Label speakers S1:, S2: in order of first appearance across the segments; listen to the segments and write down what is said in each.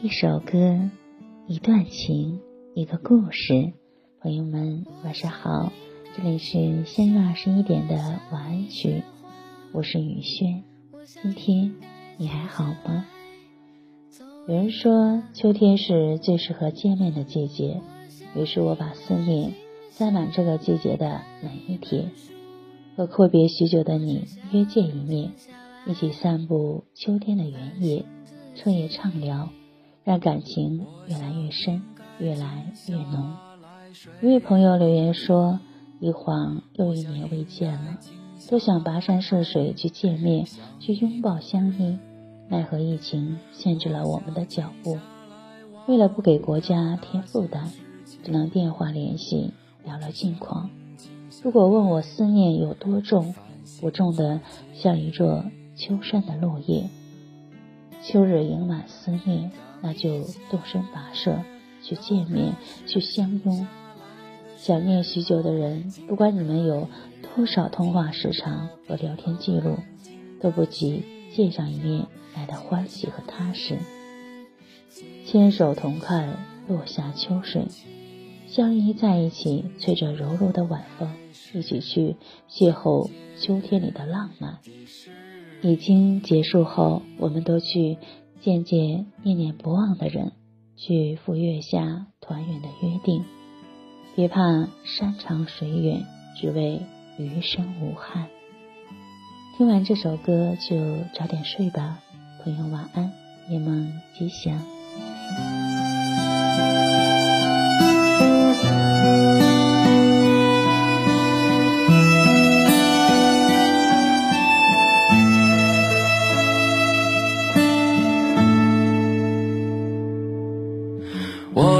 S1: 一首歌，一段情，一个故事。朋友们，晚上好，这里是相约二十一点的晚安曲，我是雨轩。今天你还好吗？有人说秋天是最适合见面的季节，于是我把思念塞满这个季节的每一天，和阔别许久的你约见一面，一起散步秋天的原野，彻夜畅聊。让感情越来越深，越来越浓。一位朋友留言说：“一晃又一年未见了，多想跋山涉水去见面，去拥抱相依，奈何疫情限制了我们的脚步。为了不给国家添负担，只能电话联系，聊聊近况。如果问我思念有多重，不重的像一座秋山的落叶。秋日盈满思念。”那就动身跋涉，去见面，去相拥。想念许久的人，不管你们有多少通话时长和聊天记录，都不及见上一面来的欢喜和踏实。牵手同看落下秋水，相依在一起，吹着柔柔的晚风，一起去邂逅秋天里的浪漫。已经结束后，我们都去。见见念念不忘的人，去赴月下团圆的约定。别怕山长水远，只为余生无憾。听完这首歌就早点睡吧，朋友晚安，夜梦吉祥。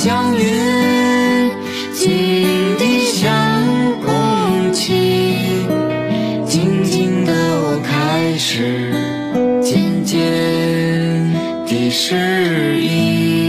S2: 像云，静的像空气，静静的我开始渐渐地适应。